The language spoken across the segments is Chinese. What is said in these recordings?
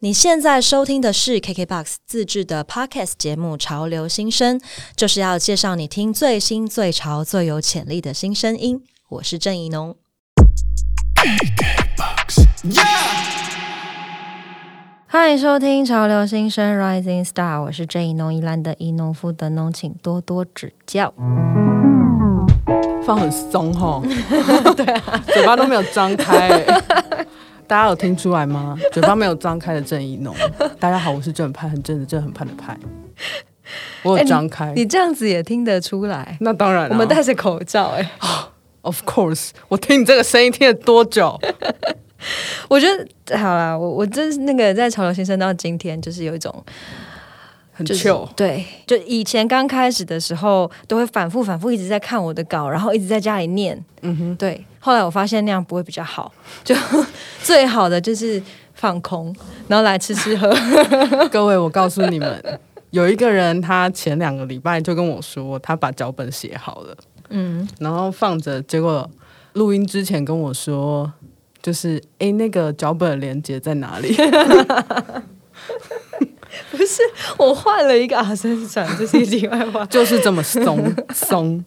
你现在收听的是 KKBOX 自制的 Podcast 节目《潮流新声》，就是要介绍你听最新、最潮、最有潜力的新声音。我是郑怡农。欢迎收听《潮流新声 Rising Star》，我是郑怡农，宜兰的宜农夫的农，请多多指教。放很松哈，对啊，嘴巴都没有张开，大家有听出来吗？嘴巴没有张开的郑怡农，大家好，我是正派，很正的正，很派的派，我有张开，你这样子也听得出来？那当然，我们戴着口罩，哎，Of course，我听你这个声音听了多久？我觉得好啦，我我真是那个在潮流先生到今天，就是有一种。很糗，对，就以前刚开始的时候，都会反复反复一直在看我的稿，然后一直在家里念，嗯哼，对。后来我发现那样不会比较好，就最好的就是放空，然后来吃吃喝。各位，我告诉你们，有一个人他前两个礼拜就跟我说，他把脚本写好了，嗯，然后放着，结果录音之前跟我说，就是哎，那个脚本连接在哪里？不是我换了一个阿森转，这是题外话，就是这么松松。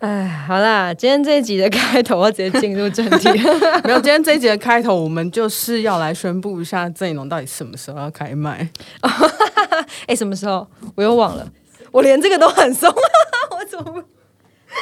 哎，好啦，今天这一集的开头，我直接进入正题。没有，今天这一集的开头，我们就是要来宣布一下郑一龙到底什么时候要开麦。哎，什么时候？我又忘了，我连这个都很松，我怎么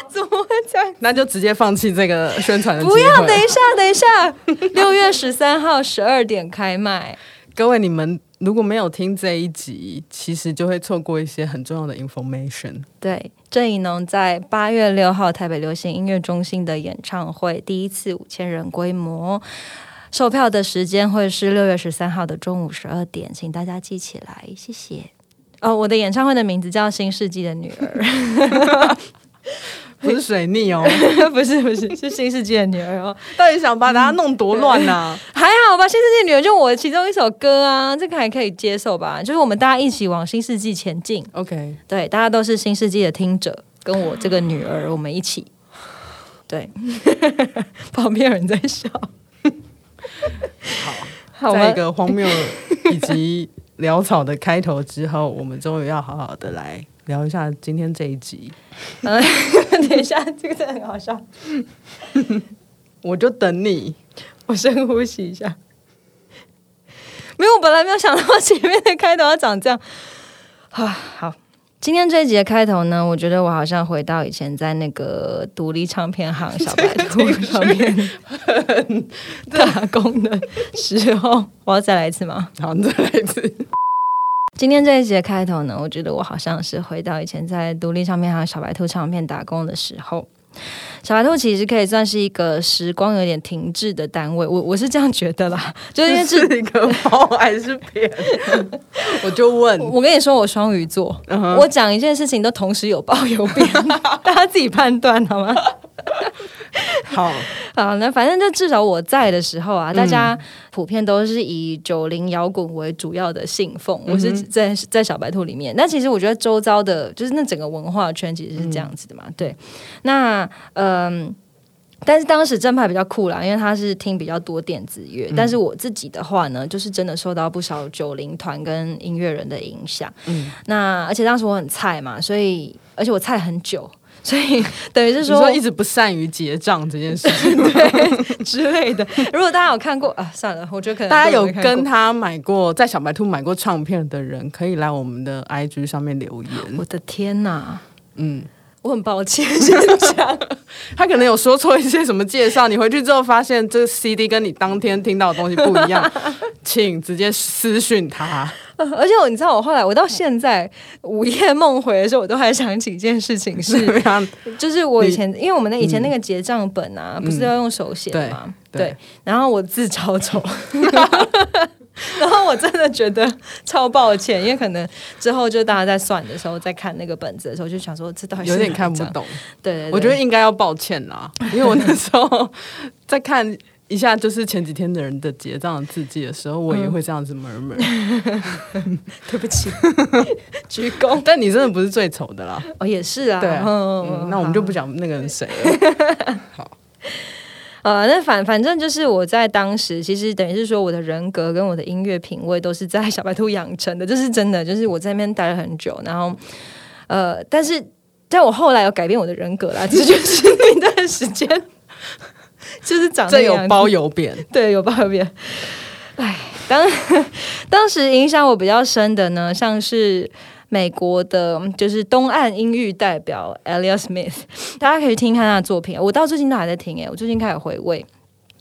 怎么会这样？那就直接放弃这个宣传的不要，等一下，等一下，六月十三号十二点开麦。各位，你们如果没有听这一集，其实就会错过一些很重要的 information。对，郑怡农在八月六号台北流行音乐中心的演唱会，第一次五千人规模，售票的时间会是六月十三号的中午十二点，请大家记起来，谢谢。哦，我的演唱会的名字叫《新世纪的女儿》。不是水逆哦，不是不是，是新世界的女儿哦。到底想把大家弄多乱呢？还好吧，新世纪女儿就我其中一首歌啊，这个还可以接受吧？就是我们大家一起往新世纪前进。OK，对，大家都是新世纪的听者，跟我这个女儿，我们一起。对，旁边有人在笑。好，在一个荒谬以及潦草的开头之后，我们终于要好好的来。聊一下今天这一集。嗯，等一下，这个真的很好笑。我就等你，我深呼吸一下。没有，我本来没有想到前面的开头要长这样。啊，好，今天这一集的开头呢，我觉得我好像回到以前在那个独立唱片行小白 兔上面打工的时候。我要再来一次吗？好，再来一次。今天这一节开头呢，我觉得我好像是回到以前在独立唱片还有小白兔唱片打工的时候。小白兔其实可以算是一个时光有点停滞的单位，我我是这样觉得啦，就是因为是一个猫还是扁？我就问，我跟你说，我双鱼座，我讲一件事情都同时有褒有贬，大家自己判断好吗？好好，那反正就至少我在的时候啊，大家普遍都是以九零摇滚为主要的信奉。我是在在小白兔里面，那其实我觉得周遭的，就是那整个文化圈其实是这样子的嘛。对，那嗯，但是当时正派比较酷啦，因为他是听比较多电子乐。但是我自己的话呢，就是真的受到不少九零团跟音乐人的影响。嗯，那而且当时我很菜嘛，所以而且我菜很久。所以等于是说，一直不善于结账这件事情，对之类的。如果大家有看过啊，算了，我觉得可能大家有跟他买过，在小白兔买过唱片的人，可以来我们的 IG 上面留言。我的天哪，嗯。我很抱歉，先讲，他可能有说错一些什么介绍，你回去之后发现这个 CD 跟你当天听到的东西不一样，请直接私讯他。而且我，你知道，我后来我到现在午夜梦回的时候，我都还想起一件事情，是就是我以前，因为我们的以前那个结账本啊，不是要用手写的吗？对，然后我字超丑。然后我真的觉得超抱歉，因为可能之后就大家在算的时候，在看那个本子的时候，就想说这到底有点看不懂。对，我觉得应该要抱歉啦，因为我那时候在看一下，就是前几天的人的结账字迹的时候，我也会这样子 murmur。对不起，鞠躬。但你真的不是最丑的啦。哦，也是啊。对，那我们就不讲那个人谁了。好。呃，那反反正就是我在当时，其实等于是说我的人格跟我的音乐品味都是在小白兔养成的，这是真的。就是我在那边待了很久，然后呃，但是在我后来有改变我的人格啦，这就是 那段时间，就是长这有包有扁，对，有包有扁。哎，当 当时影响我比较深的呢，像是。美国的，就是东岸音域代表 Elias Smith，大家可以听看他的作品。我到最近都还在听，哎，我最近开始回味。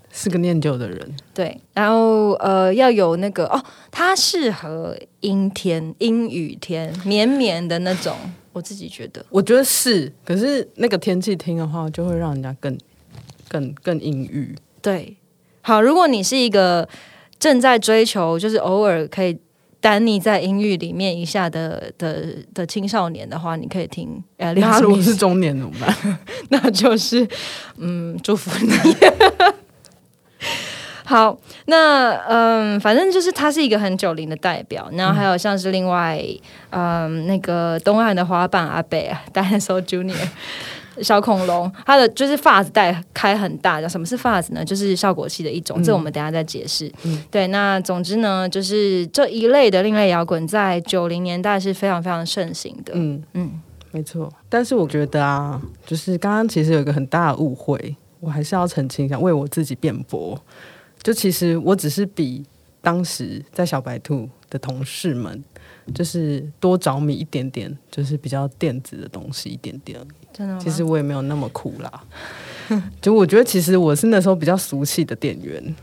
是个念旧的人，对。然后呃，要有那个哦，他适合阴天、阴雨天、绵绵的那种。我自己觉得，我觉得是。可是那个天气听的话，就会让人家更、更、更阴郁。对。好，如果你是一个正在追求，就是偶尔可以。丹尼在音域里面以下的的的青少年的话，你可以听。呃，他如果是中年怎么办？那就是嗯，祝福你。好，那嗯，反正就是他是一个很九零的代表，然后还有像是另外嗯那个东岸的滑板阿北，Dinosaur Junior。小恐龙，它的就是发子带开很大，叫什么是发子呢？就是效果器的一种，这我们等下再解释。对，那总之呢，就是这一类的另类摇滚，在九零年代是非常非常盛行的。嗯嗯，没错。但是我觉得啊，就是刚刚其实有一个很大的误会，我还是要澄清一下，为我自己辩驳。就其实我只是比当时在小白兔的同事们，就是多着迷一点点，就是比较电子的东西一点点。真的其实我也没有那么苦啦，就我觉得其实我是那时候比较俗气的店员，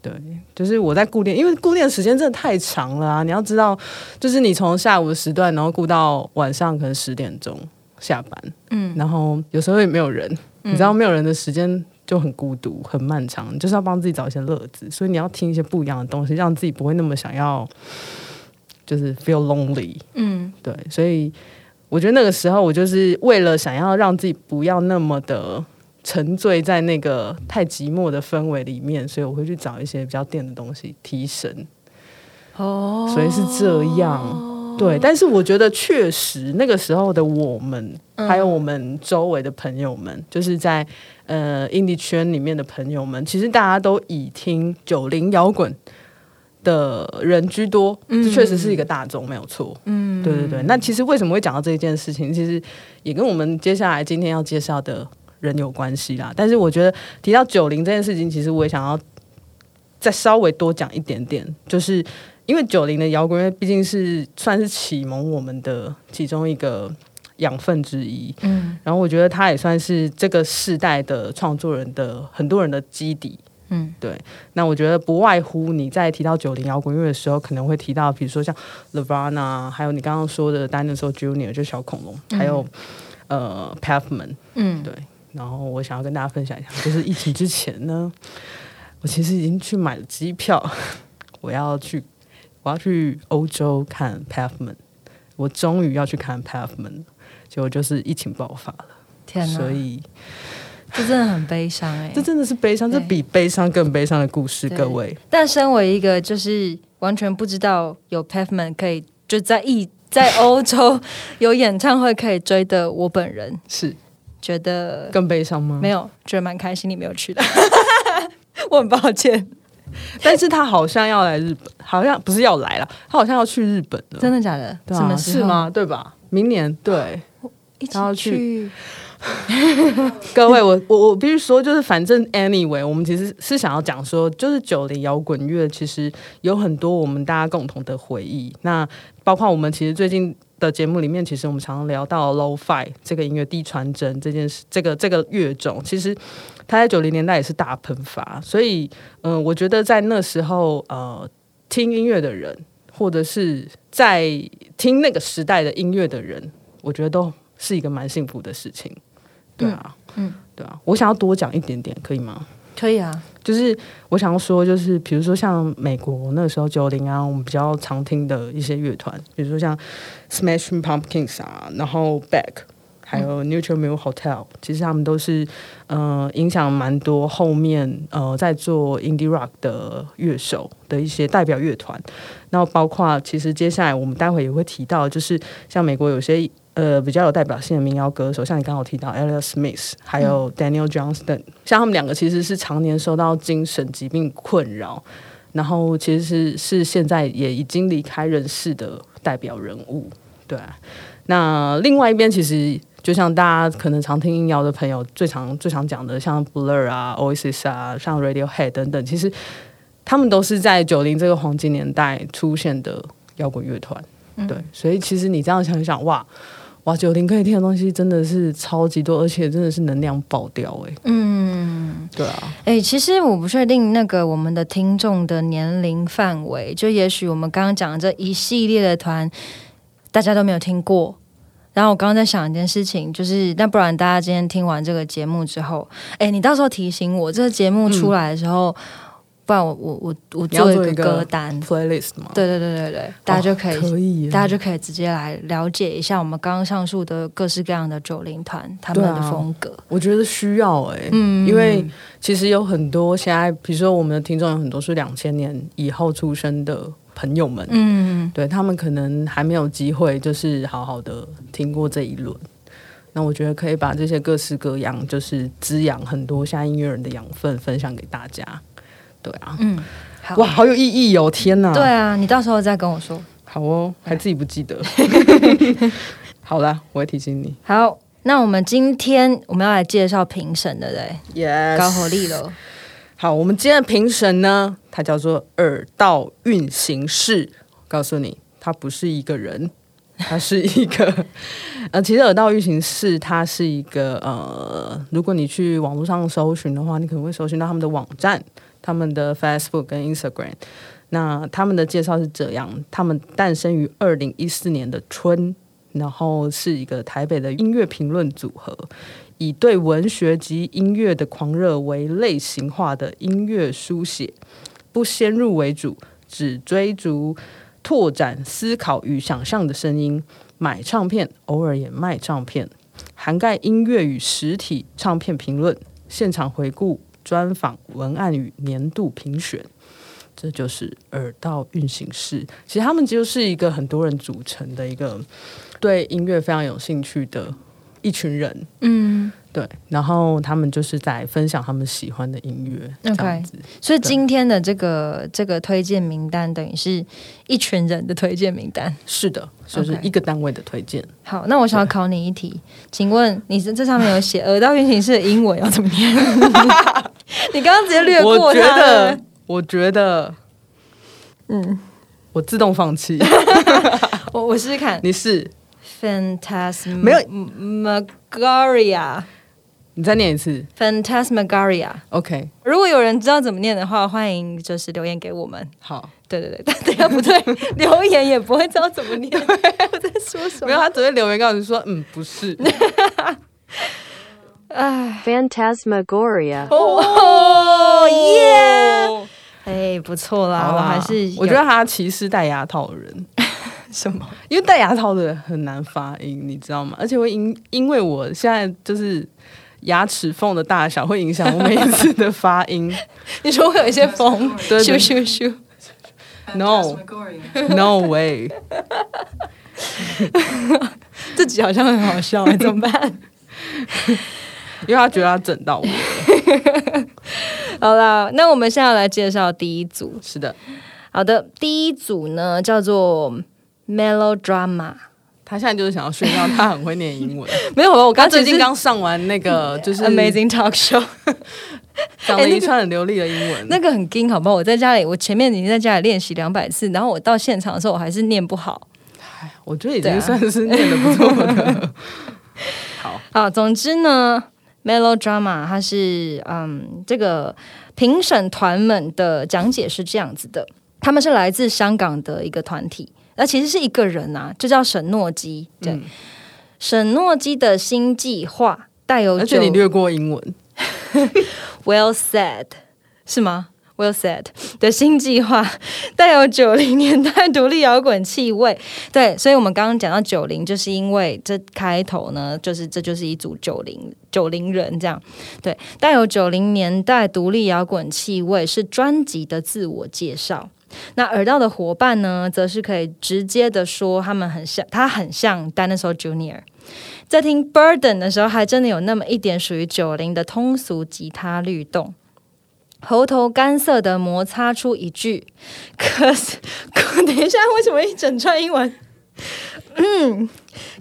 对，就是我在固定，因为固定的时间真的太长了啊！你要知道，就是你从下午的时段，然后顾到晚上可能十点钟下班，嗯，然后有时候也没有人，你知道没有人的时间就很孤独、很漫长，就是要帮自己找一些乐子，所以你要听一些不一样的东西，让自己不会那么想要，就是 feel lonely，嗯，对，所以。我觉得那个时候，我就是为了想要让自己不要那么的沉醉在那个太寂寞的氛围里面，所以我会去找一些比较电的东西提神。哦，所以是这样，对。但是我觉得确实那个时候的我们，还有我们周围的朋友们，就是在呃 indie 圈里面的朋友们，其实大家都以听九零摇滚。的人居多，这确实是一个大众，没有错。嗯，对对对。那其实为什么会讲到这一件事情，其实也跟我们接下来今天要介绍的人有关系啦。但是我觉得提到九零这件事情，其实我也想要再稍微多讲一点点，就是因为九零的摇滚乐毕竟是算是启蒙我们的其中一个养分之一。嗯，然后我觉得它也算是这个世代的创作人的很多人的基底。嗯，对。那我觉得不外乎你在提到九零摇滚乐的时候，可能会提到，比如说像 Lavana，还有你刚刚说的 Dinosaur Junior，就小恐龙，还有呃 Pavement。嗯，对。然后我想要跟大家分享一下，就是疫情之前呢，我其实已经去买了机票，我要去我要去欧洲看 Pavement，我终于要去看 Pavement，结果就是疫情爆发了，天所以。这真的很悲伤哎，这真的是悲伤，这比悲伤更悲伤的故事，各位。但身为一个就是完全不知道有 Pavement 可以就在意在欧洲有演唱会可以追的我本人，是觉得更悲伤吗？没有，觉得蛮开心你没有去的，我很抱歉。但是他好像要来日本，好像不是要来了，他好像要去日本了，真的假的？什么是吗？对吧？明年对，一起去。各位，我我我必须说，就是反正 anyway，我们其实是想要讲说，就是九零摇滚乐其实有很多我们大家共同的回忆。那包括我们其实最近的节目里面，其实我们常常聊到 low fi 这个音乐低传真这件事，这个这个乐种，其实它在九零年代也是大喷发。所以，嗯，我觉得在那时候，呃，听音乐的人，或者是在听那个时代的音乐的人，我觉得都是一个蛮幸福的事情。对啊，嗯，对啊，我想要多讲一点点，可以吗？可以啊，就是我想要说，就是比如说像美国那个时候九零啊，我们比较常听的一些乐团，比如说像 Smashing Pumpkins 啊，然后 Back，还有 Neutral Milk Hotel，其实他们都是呃影响蛮多后面呃在做 Indie Rock 的乐手的一些代表乐团。然后包括其实接下来我们待会也会提到，就是像美国有些呃比较有代表性的民谣歌手，像你刚刚提到 Ella Smith，还有 Daniel Johnston，、像他们两个其实是常年受到精神疾病困扰，然后其实是是现在也已经离开人世的代表人物。对啊、那另外一边其实。就像大家可能常听音谣的朋友最常最常讲的，像 Blur 啊、Oasis 啊、像 Radiohead 等等，其实他们都是在九零这个黄金年代出现的摇滚乐团。对，所以其实你这样想一想，哇哇，九零可以听的东西真的是超级多，而且真的是能量爆掉哎、嗯，对啊，哎、其实我不确定那个我们的听众的年龄范围，就也许我们刚刚讲的这一系列的团，大家都没有听过。然后我刚刚在想一件事情，就是那不然大家今天听完这个节目之后，哎，你到时候提醒我，这个节目出来的时候，不然我我我我做一个歌单，playlist 嘛，对对对对对，大家就可以、哦可以，大家就可以直接来了解一下我们刚刚上述的各式各样的九零团他们的风格。我觉得需要哎、嗯因为其实有很多现在，比如说我们的听众有很多是两千年以后出生的朋友们，嗯，对他们可能还没有机会，就是好好的听过这一轮。那我觉得可以把这些各式各样，就是滋养很多现在音乐人的养分分享给大家。对啊，嗯，好，哇，好有意义哦！天哪，对，啊，你到时候再跟我说。好哦，还自己不记得。好啦，我会提醒你。好，那我们今天我们要来介绍评审的嘞，Yes，高火力了。好，我们今天的评审呢，他叫做耳道运行室。告诉你，他不是一个人，他是一个 呃，其实耳道运行室它是一个呃，如果你去网络上搜寻的话，你可能会搜寻到他们的网站、他们的 Facebook 跟 Instagram。那他们的介绍是这样：他们诞生于二零一四年的春，然后是一个台北的音乐评论组合，以对文学及音乐的狂热为类型化的音乐书写，不先入为主，只追逐拓展思考与想象的声音。买唱片，偶尔也卖唱片，涵盖音乐与实体唱片评论、现场回顾、专访、文案与年度评选。这就是耳道运行室。其实他们就是一个很多人组成的一个对音乐非常有兴趣的一群人。嗯，对，然后他们就是在分享他们喜欢的音乐 OK。所以今天的这个这个推荐名单等于是一群人的推荐名单。是的，就是一个单位的推荐。好，那我想要考你一题，请问你这这上面有写耳道运行式的英文要怎么念？你刚刚直接略过我觉它得，我觉得嗯，我自动放弃。我我试试看你是？，Phantasm 没有 Magaria。你再念一次。Phantasmagoria。OK，如果有人知道怎么念的话，欢迎就是留言给我们。好。对对对，但等一下不对，留言也不会知道怎么念。我在说什么没有，他只会留言告诉你说，嗯，不是。哎，Phantasmagoria. 哦耶！哎，不错啦，我还是我觉得他歧视戴牙套的人，什么？因为戴牙套的人很难发音，你知道吗？而且会因因为我现在就是牙齿缝的大小会影响我每一次的发音。你说会有一些风，对对咻咻咻。No No way！这集好像很好笑哎，怎么办？因为他觉得他整到我。好啦，那我们现在来介绍第一组。是的，好的，第一组呢叫做 Melodrama。他现在就是想要炫耀他很会念英文。没有了，我刚最近刚上完那个就是 Amazing Talk Show，讲了一串很流利的英文。那个很惊，好不好？我在家里，我前面已经在家里练习两百次，然后我到现场的时候，我还是念不好。我觉得已经算是念的不错的。好，啊，总之呢，Melodrama 它是嗯，这个评审团们的讲解是这样子的，他们是来自香港的一个团体，那其实是一个人啊，就叫沈诺基。对，嗯沈诺基的新计划带有九而且你略过英文，Well said，是吗？Well said 的新计划带有九零年代独立摇滚气味，对，所以我们刚刚讲到九零，就是因为这开头呢，就是这就是一组九零九零人这样，对，带有九零年代独立摇滚气味是专辑的自我介绍。那耳道的伙伴呢，则是可以直接的说他们很像，他很像 Dinosaur Junior。在听 Burden 的时候，还真的有那么一点属于九零的通俗吉他律动。喉头干涩的摩擦出一句，cause，等一下，为什么一整串英文？嗯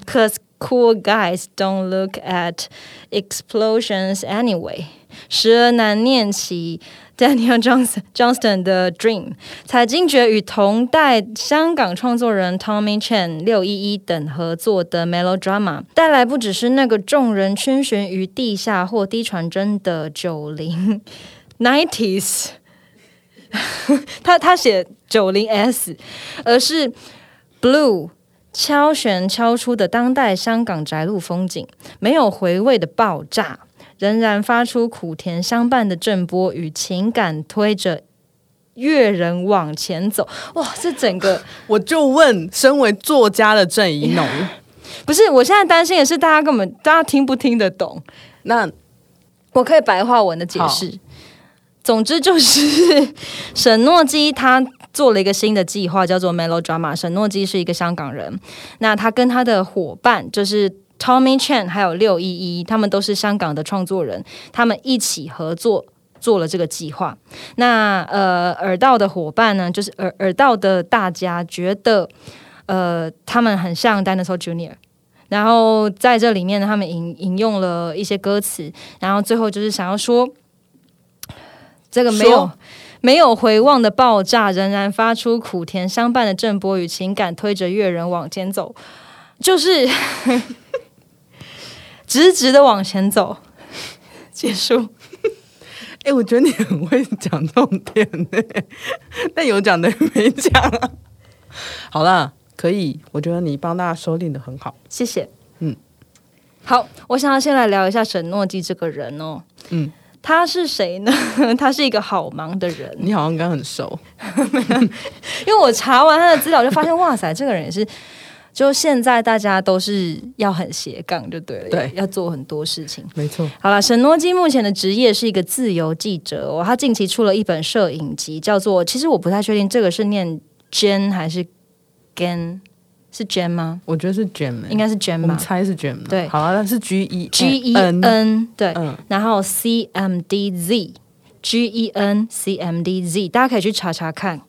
，cause cool guys don't look at explosions anyway。时而难念起 Daniel Johnston Johnston 的 Dream，才惊觉与同代香港创作人 Tommy Chan 六一一等合作的 Melodrama，带来不只是那个众人圈旋于地下或低传真的九零 nineties，他他写九零 S，而是 Blue。敲旋敲出的当代香港宅路风景，没有回味的爆炸，仍然发出苦甜相伴的震波与情感，推着乐人往前走。哇，这整个 我就问，身为作家的郑怡农，不是，我现在担心的是大家根本大家听不听得懂？那我可以白话文的解释。总之就是沈诺基他。做了一个新的计划，叫做 Melodrama。沈诺基是一个香港人，那他跟他的伙伴就是 Tommy Chan 还有六一一，他们都是香港的创作人，他们一起合作做了这个计划。那呃，耳道的伙伴呢，就是耳耳道的大家觉得，呃，他们很像 Dinosaur Junior，然后在这里面呢，他们引引用了一些歌词，然后最后就是想要说，这个没有。没有回望的爆炸，仍然发出苦甜相伴的震波与情感，推着乐人往前走，就是 直直的往前走。结束。哎，我觉得你很会讲重点呢，但有讲的没讲啊。好了，可以，我觉得你帮大家收敛的很好，谢谢。嗯，好，我想要先来聊一下沈诺基这个人哦。嗯。他是谁呢？他是一个好忙的人。你好像跟很熟，因为我查完他的资料就发现，哇塞，这个人也是。就现在大家都是要很斜杠，就对了，对，要做很多事情。没错。好了，沈诺基目前的职业是一个自由记者哦。他近期出了一本摄影集，叫做……其实我不太确定这个是念 Jen 还是 Gen，。是 Gem 吗？我觉得是 Gem，应该是 Gem 吧？猜是 Gem。对，好啊，那是 G E G E N，对，然后 C M D Z，G E N C M D Z，大家可以去查查看。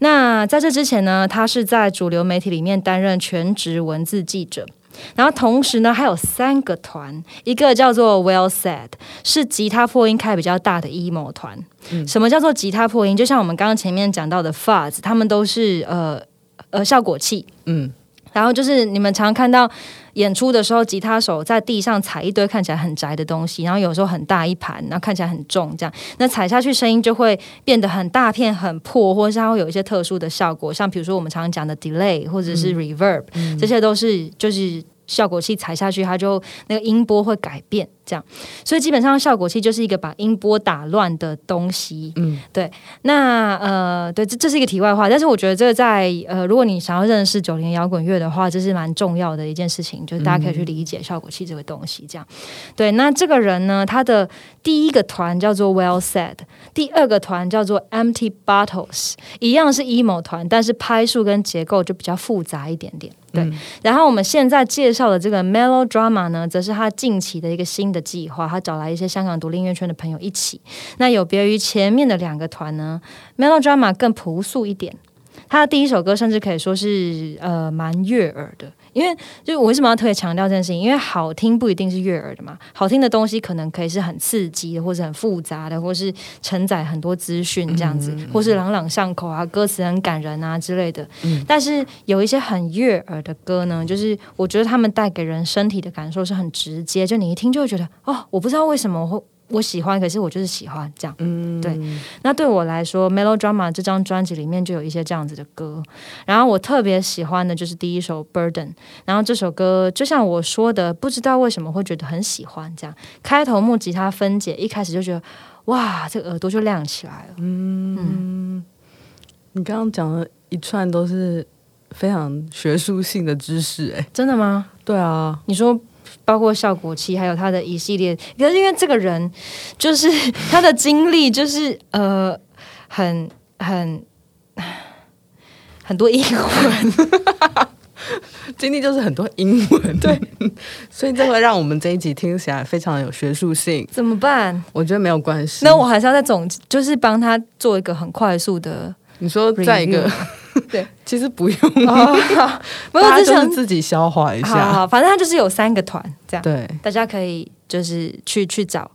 那在这之前呢，他是在主流媒体里面担任全职文字记者，然后同时呢还有三个团，一个叫做 Well Said，是吉他破音开比较大的 emo 团。什么叫做吉他破音？就像我们刚刚前面讲到的 Fuzz，他们都是呃呃效果器。嗯。然后就是你们常看到演出的时候，吉他手在地上踩一堆看起来很窄的东西，然后有时候很大一盘，然后看起来很重，这样那踩下去声音就会变得很大片、很破，或者是它会有一些特殊的效果，像比如说我们常常讲的 delay 或者是 reverb，这些都是就是效果器踩下去，它就那个音波会改变。这样，所以基本上效果器就是一个把音波打乱的东西。嗯，对。那呃，对，这这是一个题外话，但是我觉得这个在呃，如果你想要认识九零摇滚乐的话，这是蛮重要的一件事情，就是大家可以去理解效果器这个东西。这样，对。那这个人呢，他的第一个团叫做 Well Said，第二个团叫做 Empty Bottles，一样是 emo 团，但是拍数跟结构就比较复杂一点点。对。然后我们现在介绍的这个 Melodrama 呢，则是他近期的一个新。的计划，他找来一些香港独立音乐圈的朋友一起。那有别于前面的两个团呢，Melodrama 更朴素一点。他的第一首歌甚至可以说是呃蛮悦耳的。因为就是我为什么要特别强调这件事情？因为好听不一定是悦耳的嘛，好听的东西可能可以是很刺激的，或者很复杂的，或是承载很多资讯这样子，或是朗朗上口啊，歌词很感人啊之类的。但是有一些很悦耳的歌呢，就是我觉得他们带给人身体的感受是很直接，就你一听就会觉得哦，我不知道为什么会。我喜欢，可是我就是喜欢这样。嗯，对。那对我来说，《Melodrama》这张专辑里面就有一些这样子的歌。然后我特别喜欢的就是第一首《Burden》。然后这首歌就像我说的，不知道为什么会觉得很喜欢。这样开头木吉他分解，一开始就觉得哇，这个耳朵就亮起来了。嗯，你刚刚讲的一串都是非常学术性的知识，哎，真的吗？对啊，你说。包括效果器，还有他的一系列。可是因为这个人，就是他的经历，就是呃，很很很多英文，经历就是很多英文，对，所以这会让我们这一集听起来非常有学术性。怎么办？我觉得没有关系。那我还是要再总，就是帮他做一个很快速的。你说在一个对，其实不用，没有，就我只想是自己消化一下。好，反正他就是有三个团这样，对，大家可以就是去去找。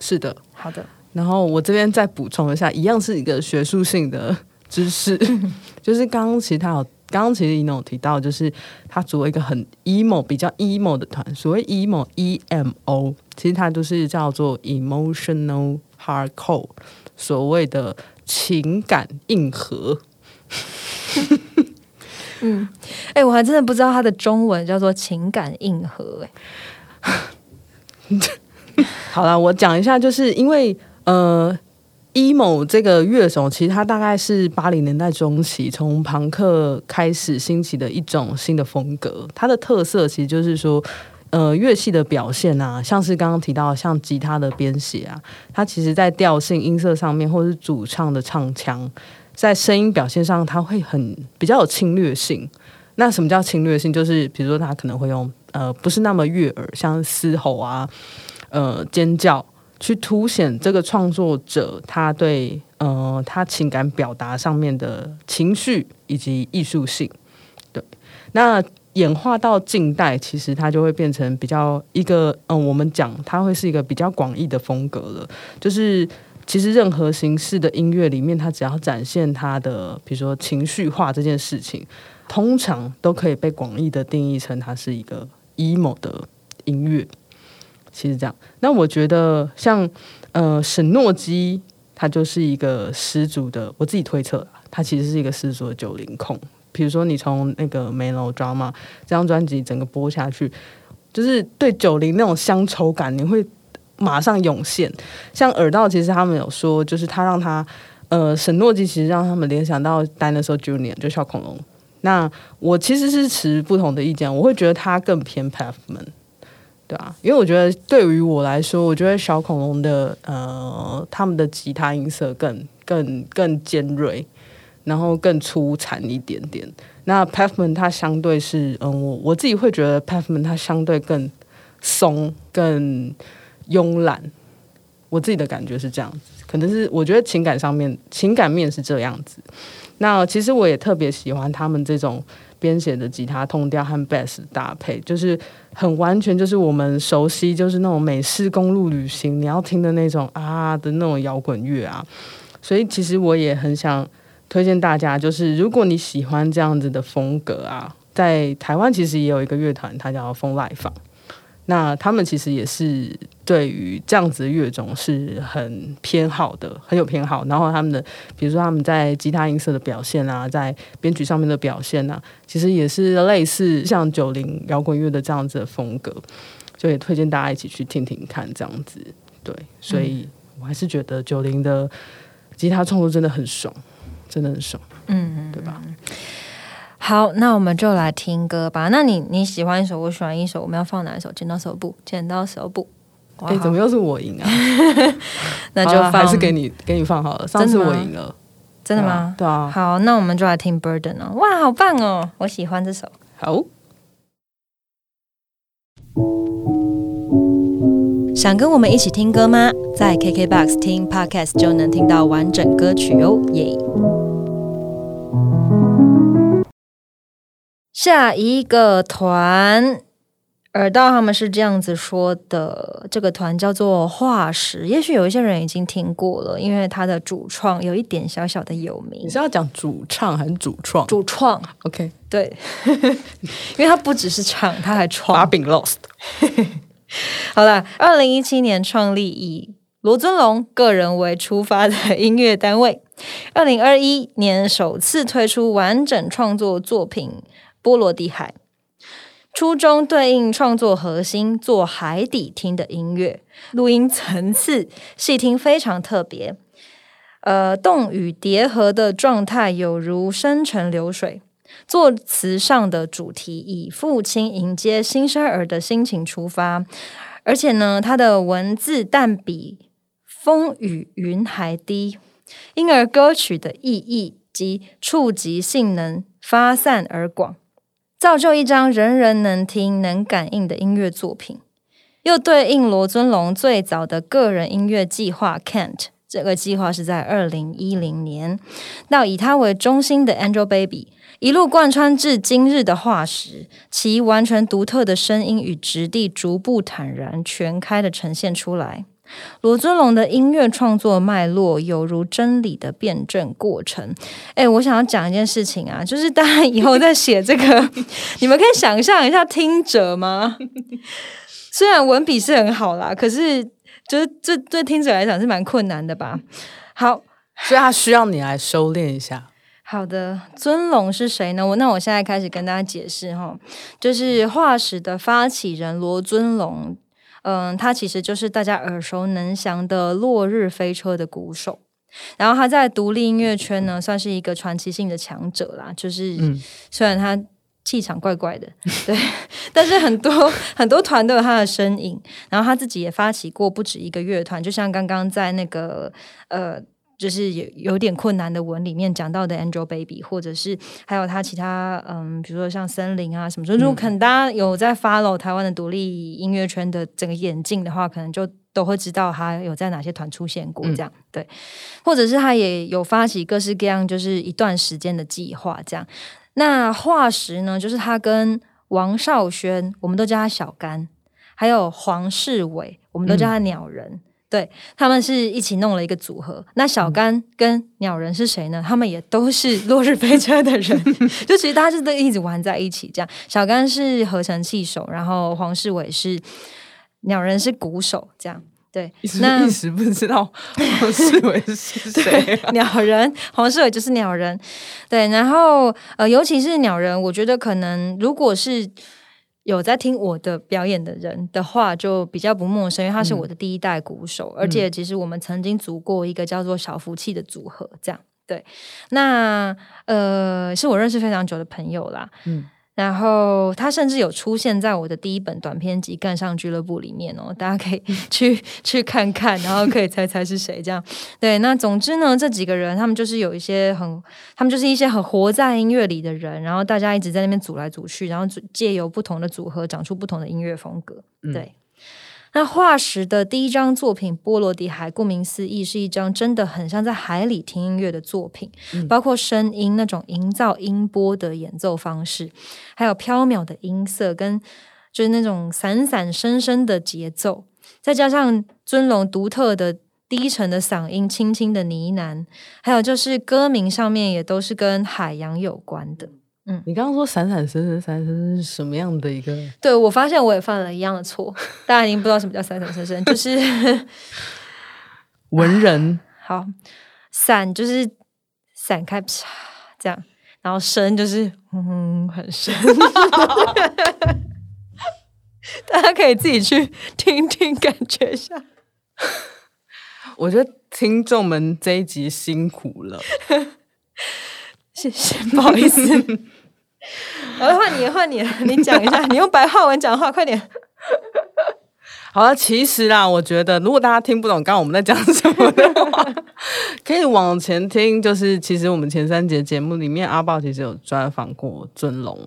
是的。好的，然后我这边再补充一下，一样是一个学术性的知识，就是刚刚其实他有，刚刚其实一有提到，就是他组了一个很 emo 比较 emo 的团，所谓 emo E M O，其实它就是叫做 emotional hardcore，所谓的情感硬核。嗯哎、我还真的不知道它的中文叫做情感硬核、哎，好了，我讲一下，就是因为呃，emo 这个乐手，其实它大概是八零年代中期从朋克开始兴起的一种新的风格。它的特色其实就是说，呃，乐器的表现啊，像是刚刚提到像吉他的编写啊，它其实在调性、音色上面，或者是主唱的唱腔，在声音表现上，它会很比较有侵略性。那什么叫侵略性？就是比如说，他可能会用呃不是那么悦耳，像嘶吼啊，呃尖叫，去凸显这个创作者他对呃他情感表达上面的情绪以及艺术性。对，那演化到近代，其实它就会变成比较一个嗯、我们讲它会是一个比较广义的风格了，就是。其实任何形式的音乐里面，它只要展现它的，比如说情绪化这件事情，通常都可以被广义的定义成它是一个 emo 的音乐。其实这样，那我觉得像呃沈诺基，他就是一个十足的，我自己推测，他其实是一个十足的九零控。比如说你从那个《Melodrama》这张专辑整个播下去，就是对九零那种乡愁感，你会马上涌现。像耳道，其实他们有说，就是他让他呃沈诺基其实让他们联想到 Dinosaur Junior，就小恐龙。那我其实是持不同的意见，我会觉得他更偏 Pavement，对啊，因为我觉得对于我来说，我觉得小恐龙的呃他们的吉他音色更更更尖锐，然后更粗残一点点。那 Pavement 它相对是嗯，我我自己会觉得 Pavement 它相对更松、更慵懒，我自己的感觉是这样子。可能是我觉得情感上面情感面是这样子。那其实我也特别喜欢他们这种编写的吉他痛调和 bass 搭配，就是很完全就是我们熟悉，就是那种美式公路旅行你要听的那种啊的那种摇滚乐啊。所以其实我也很想推荐大家，就是如果你喜欢这样子的风格啊，在台湾其实也有一个乐团，它叫风来坊。那他们其实也是对于这样子的乐种是很偏好的，很有偏好。然后他们的，比如说他们在吉他音色的表现啊，在编曲上面的表现啊，其实也是类似像九零摇滚乐的这样子的风格，就也推荐大家一起去听听看这样子。对，所以我还是觉得九零的吉他创作真的很爽，真的很爽，嗯，对吧？好，那我们就来听歌吧。那你你喜欢一首，我喜欢一首，我们要放哪一首？剪刀手布，剪刀手布。哇哎、怎么又是我赢啊？那就还是给你给你放好了。上次我赢了，真的吗？对啊，好，那我们就来听 Burden 哦。哇，好棒哦，我喜欢这首。好。想跟我们一起听歌吗？在 KKBOX 听 Podcast 就能听到完整歌曲哦，耶！下一个团，耳道他们是这样子说的，这个团叫做化石，也许有一些人已经听过了，因为他的主创有一点小小的有名你。是要讲主唱还是主创主创？OK，对，因为他不只是唱，他还创把柄 lost。好了，二零一七年创立以罗尊龙个人为出发的音乐单位，二零二一年首次推出完整创作作品《波罗的海》，初衷对应创作核心，做海底听的音乐，录音层次细听非常特别。呃，动与叠合的状态有如深沉流水。作词上的主题以父亲迎接新生儿的心情出发，而且呢，他的文字但比风雨云还低，因而歌曲的意义及触及性能发散而广，造就一张人人能听、能感应的音乐作品。又对应罗尊龙最早的个人音乐计划 Kent，这个计划是在二零一零年，到以他为中心的 Angel Baby 一路贯穿至今日的化石，其完全独特的声音与质地逐步坦然全开的呈现出来。罗尊龙的音乐创作脉络犹如真理的辩证过程。哎，我想要讲一件事情啊，就是大家以后在写这个，你们可以想象一下听者吗？虽然文笔是很好啦，可是就是这对听者来讲是蛮困难的吧。好，所以他需要你来收敛一下。好的，尊龙是谁呢？我那我现在开始跟大家解释哈，就是化石的发起人罗尊龙。嗯，他其实就是大家耳熟能详的落日飞车的鼓手。然后他在独立音乐圈呢，算是一个传奇性的强者啦。就是虽然他。气场怪怪的，对，但是很多很多团都有他的身影，然后他自己也发起过不止一个乐团，就像刚刚在那个呃，就是有有点困难的文里面讲到的 Angelababy，或者是还有他其他嗯，比如说像森林啊什么，如果可能大家有在 follow 台湾的独立音乐圈的整个演进的话，可能就都会知道他有在哪些团出现过，这样对，或者是他也有发起各式各样就是一段时间的计划，这样。那化石呢？就是他跟王少轩，我们都叫他小甘，还有黄世伟，我们都叫他鸟人。对他们是一起弄了一个组合。那小甘跟鸟人是谁呢？他们也都是落日飞车的人，就其实大家是都一直玩在一起。这样，小甘是合成器手，然后黄世伟是鸟人是鼓手，这样。对，那一时不知道黄世伟是 谁。鸟人黄世伟就是鸟人，对。然后呃，尤其是鸟人，我觉得可能如果是有在听我的表演的人的话，就比较不陌生，因为他是我的第一代鼓手，而且其实我们曾经组过一个叫做小福气的组合，这样对。那呃，是我认识非常久的朋友啦，嗯。然后他甚至有出现在我的第一本短篇集《干上俱乐部》里面哦，大家可以 去去看看，然后可以猜猜是谁。这样对，那总之呢，这几个人他们就是有一些很，他们就是一些很活在音乐里的人，然后大家一直在那边组来组去，然后借由不同的组合长出不同的音乐风格。对。那化石的第一张作品《波罗的海》，顾名思义，是一张真的很像在海里听音乐的作品，包括声音那种营造音波的演奏方式，还有飘渺的音色，跟就是那种散散声声的节奏，再加上尊龙独特的低沉的嗓音、轻轻的呢喃，还有就是歌名上面也都是跟海洋有关的。嗯，你刚刚说闪闪生生闪闪生生是什么样的一个？对我发现我也犯了一样的错，大家已经不知道什么叫闪闪生生，就是 文人。好，闪就是散开，啪这样，然后深就是嗯很深，大家可以自己去听听，感觉一下。我觉得听众们这一集辛苦了。谢谢，不好意思。我换你，换你，你讲一下，你用白话文讲话，快点。好了，其实啦，我觉得如果大家听不懂刚刚我们在讲什么的话，可以往前听。就是其实我们前三节节目里面，阿豹其实有专访过尊龙。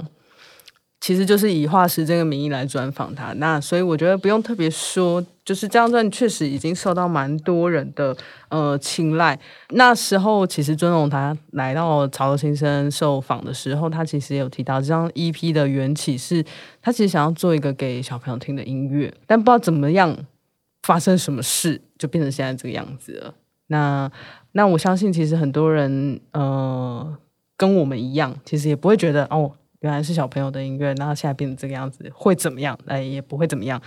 其实就是以化石这个名义来专访他，那所以我觉得不用特别说，就是这张专辑确实已经受到蛮多人的呃青睐。那时候其实尊龙他来到潮流新生受访的时候，他其实也有提到这张 EP 的缘起是，他其实想要做一个给小朋友听的音乐，但不知道怎么样发生什么事，就变成现在这个样子了。那那我相信其实很多人呃跟我们一样，其实也不会觉得哦。原来是小朋友的音乐，然后现在变成这个样子，会怎么样？哎，也不会怎么样。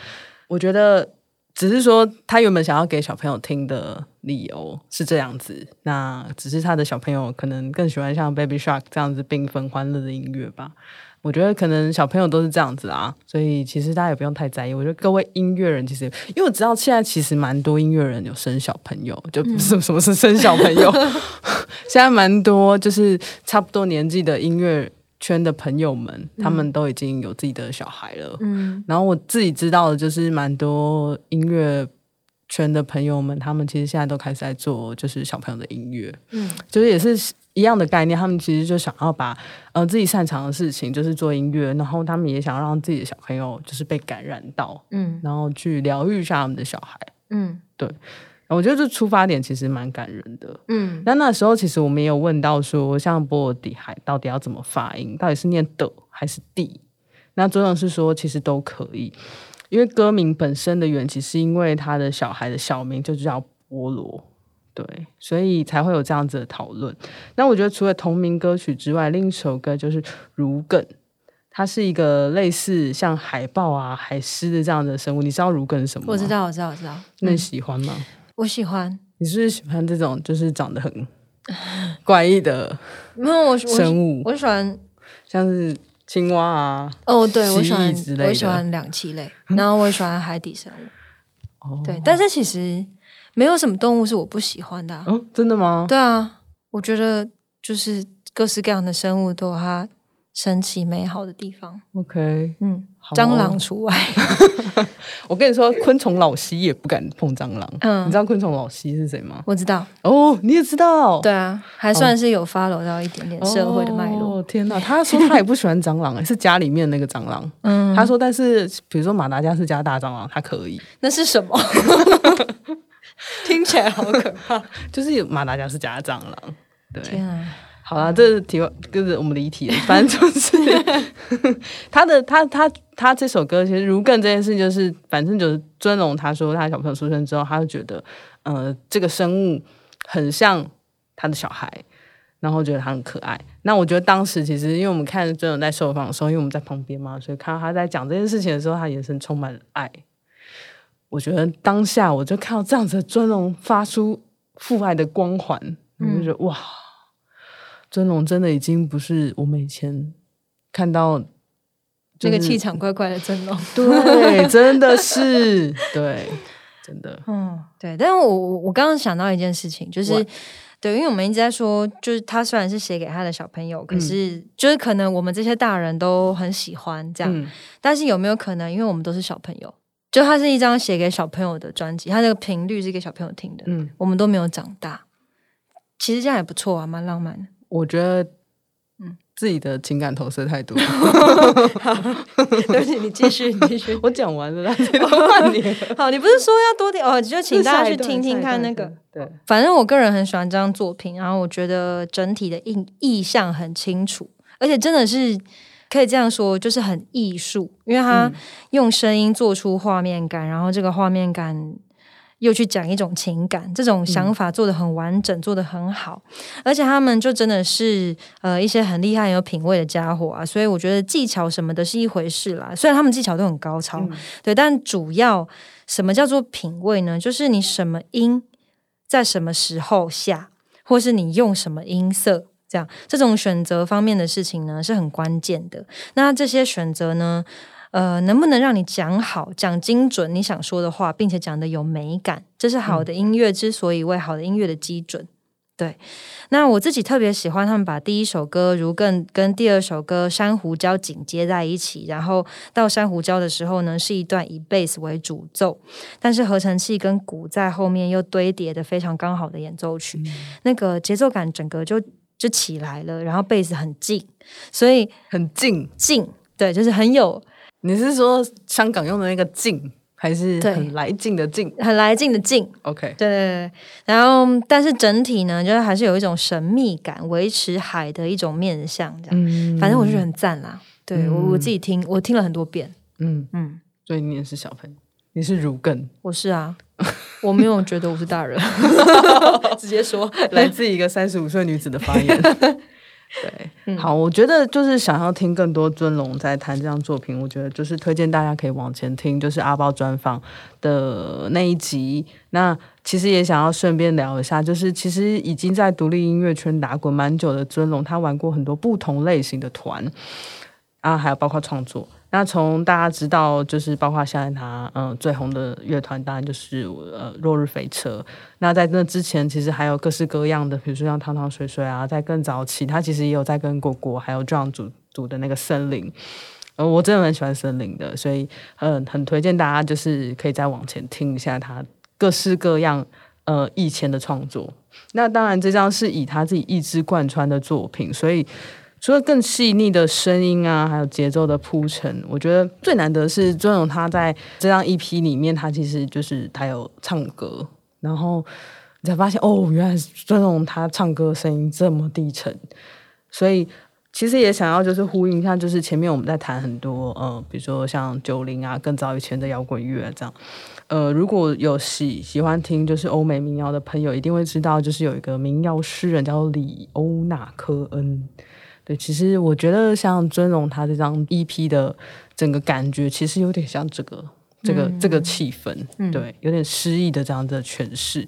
我觉得只是说，他原本想要给小朋友听的理由是这样子，那只是他的小朋友可能更喜欢像 Baby Shark 这样子缤纷欢乐的音乐吧。我觉得可能小朋友都是这样子啊，所以其实大家也不用太在意。我觉得各位音乐人其实，因为我知道现在其实蛮多音乐人有生小朋友，就不是什么 是生小朋友，现在蛮多就是差不多年纪的音乐。圈的朋友们，他们都已经有自己的小孩了。嗯，然后我自己知道的，就是蛮多音乐圈的朋友们，他们其实现在都开始在做，就是小朋友的音乐。嗯，就是也是一样的概念，他们其实就想要把呃自己擅长的事情，就是做音乐，然后他们也想让自己的小朋友就是被感染到，嗯然后去疗愈一下他们的小孩。嗯我觉得这出发点其实蛮感人的。嗯那那时候其实我们也有问到说，像波罗的海到底要怎么发音，到底是念的还是地？那周总是说其实都可以，因为歌名本身的缘起是因为他的小孩的小名就叫波罗，对，所以才会有这样子的讨论。那我觉得除了同名歌曲之外，另一首歌就是《如梗》。它是一个类似像海豹啊、海狮的这样的生物，你知道如梗是什么吗？我知。道，我知道，我知道。那你嗯喜欢吗？我喜欢。你是不是喜欢这种就是长得很 怪异的没有我我生物，我喜欢像是青蛙啊？哦，对我喜欢我喜欢两栖类，然后我也喜欢海底生物。哦，对，但是其实没有什么动物是我不喜欢的啊、哦，真的吗？对啊，我觉得就是各式各样的生物都有它神奇美好的地方。，OK，嗯，蟑螂除外。我跟你说，昆虫老西也不敢碰蟑螂。嗯你知道昆虫老西是谁吗？我知道，哦，你也知道？对啊，还算是有 follow 到一点点社会的脉络。哦，天哪！他说他也不喜欢蟑螂，是家里面那个蟑螂。嗯，他说，但是比如说马达加斯加大蟑螂，他可以，那是什么？听起来好可怕！就是马达加斯加蟑螂。对，天啊，好啦，这是题外，就是我们离题了。反正就是 他的他他他这首歌，其实如更这件事，就是反正就是尊龙。他说他小朋友出生之后，他就觉得呃这个生物很像他的小孩，然后觉得他很可爱。那我觉得当时其实因为我们看尊龙在受访的时候，因为我们在旁边嘛，所以看到他在讲这件事情的时候，他眼神充满了爱。我觉得当下我就看到这样子的尊龙发出父爱的光环，我就觉得、哇。尊龙真的已经不是我们以前看到、那个气，场怪怪的真龙。对，真的是对，真的，嗯，对。但是我我我刚刚想到一件事情，就是对，因为我们一直在说，就是他虽然是写给他的小朋友，可嗯是就是可能我们这些大人都很喜欢这样，嗯但是有没有可能，因为我们都是小朋友，就它是一张写给小朋友的专辑，它那个频率是给小朋友听的，嗯，我们都没有长大，其实这样也不错啊，蛮浪漫的。我觉得，自己的情感投射太多。对不起，你继续，你继续。我讲完了 你。好，你不是说要多点哦？就请大家去听听看那个。对，反正我个人很喜欢这张作品，然后我觉得整体的意意象很清楚，而且真的是可以这样说，就是很艺术，因为它嗯用声音做出画面感，然后这个画面感又去讲一种情感，这种想法做的很完整，做的很好，而且他们就真的是呃一些很厉害、很有品味的家伙啊，所以我觉得技巧什么的是一回事啦，虽然他们技巧都很高超，嗯对，但主要什么叫做品味呢？就是你什么音在什么时候下，或是你用什么音色。这样，这种选择方面的事情呢，是很关键的。那这些选择呢，呃，能不能让你讲好、讲精准你想说的话，并且讲的有美感，这是好的音乐之所以为好的音乐的基准。对，那我自己特别喜欢他们把第一首歌《如更》跟第二首歌《珊瑚礁》紧接在一起，然后到珊瑚礁的时候呢，是一段以贝斯为主奏，但是合成器跟鼓在后面又堆叠的非常刚好的演奏曲，那个节奏感整个就就起来了，然后贝斯很近，所以很近。近对，就是很有你是说香港用的那个劲，还是很来劲的劲很来劲的劲，？OK，对对对，然后但是整体呢，就是还是有一种神秘感，维持海的一种面相，这样，嗯。反正我就觉得很赞啦。对我我嗯自己听，我听了很多遍，嗯，嗯，所以你也是小朋友，你是如更，我是啊，我没有觉得我是大人，直接说，来自一个三十五岁女子的发言。对，嗯好，我觉得就是想要听更多尊龙在谈这样作品，我觉得就是推荐大家可以往前听，就是阿包专访的那一集。那其实也想要顺便聊一下，就是其实已经在独立音乐圈打滚蛮久的尊龙，他玩过很多不同类型的团啊，还有包括创作。那从大家知道，就是包括现在他嗯、最红的乐团，当然就是呃落日飞车。那在那之前，其实还有各式各样的，比如说像汤汤水水啊，在更早期，他其实也有在跟果果还有这样组组的那个森林。呃，我真的很喜欢森林的，所以嗯、很推荐大家就是可以再往前听一下他各式各样呃以前的创作。那当然，这张是以他自己意志贯穿的作品，所以除了更细腻的声音啊，还有节奏的铺陈，我觉得最难得是尊荣他在这张 EP 里面，他其实就是他有唱歌，然后你才发现哦，原来尊荣他唱歌声音这么低沉，所以其实也想要就是呼应一下，就是前面我们在谈很多呃，比如说像九零啊，更早以前的摇滚乐这样。呃，如果有喜喜欢听就是欧美民谣的朋友，一定会知道，就是有一个民谣诗人叫李欧纳科恩。对，其实我觉得像尊荣他这张 EP 的整个感觉，其实有点像这个这个这个气氛，对，有点诗意的这样的诠释。